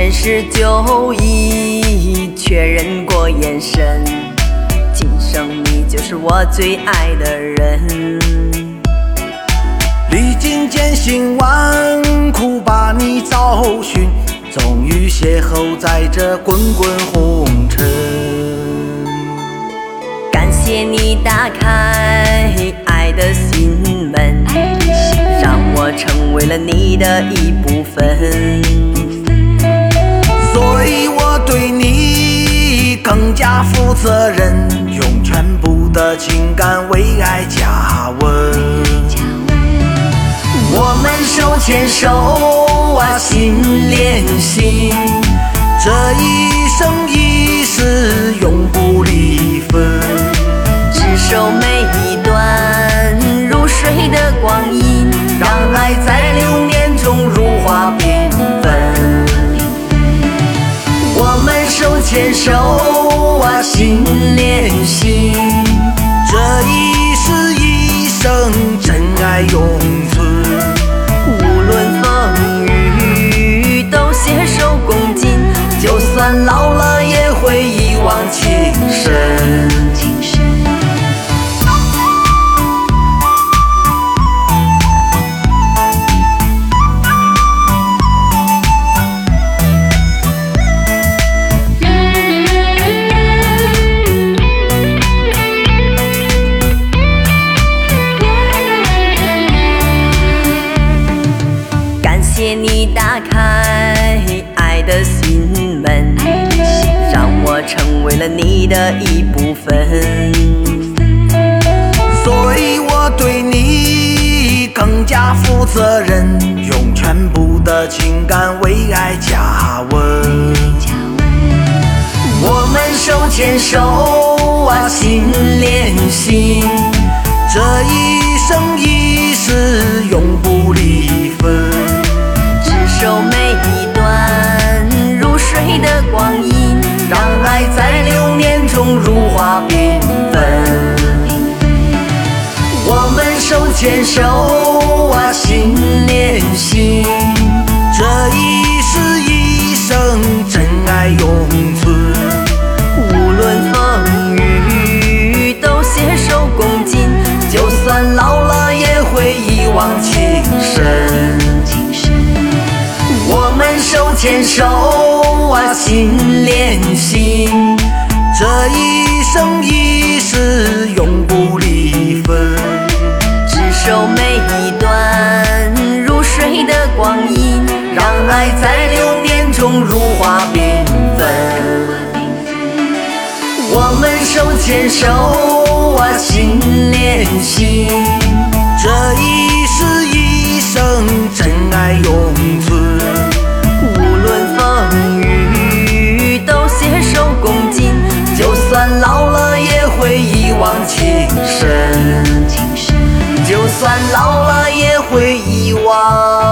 前世就已确认过眼神，今生你就是我最爱的人。历经艰辛万苦把你找寻，终于邂逅在这滚滚红尘。感谢你打开爱的心门，让我成为了你的一部分。责任，用全部的情感为爱加温。我们手牵手啊，心连心，这一生一世永不离分。执守每一手牵手啊，心连心，这一世一生真爱永存。无论风雨都携手共进，就算老了打开爱的心门，让我成为了你的一部分。所以我对你更加负责任，用全部的情感为爱加温。我们手牵手啊，心连心，这一生让爱在流年中如花缤纷。我们手牵手啊，心连心，这一世一生真爱永存。无论风雨都携手共进，就算老了也会一往情深。牵手啊，心连心，这一生一世永不离分。执守每一段如水的光阴，让爱在流年中如花缤纷。我们手牵手啊，心连心，这一算老了也会遗忘。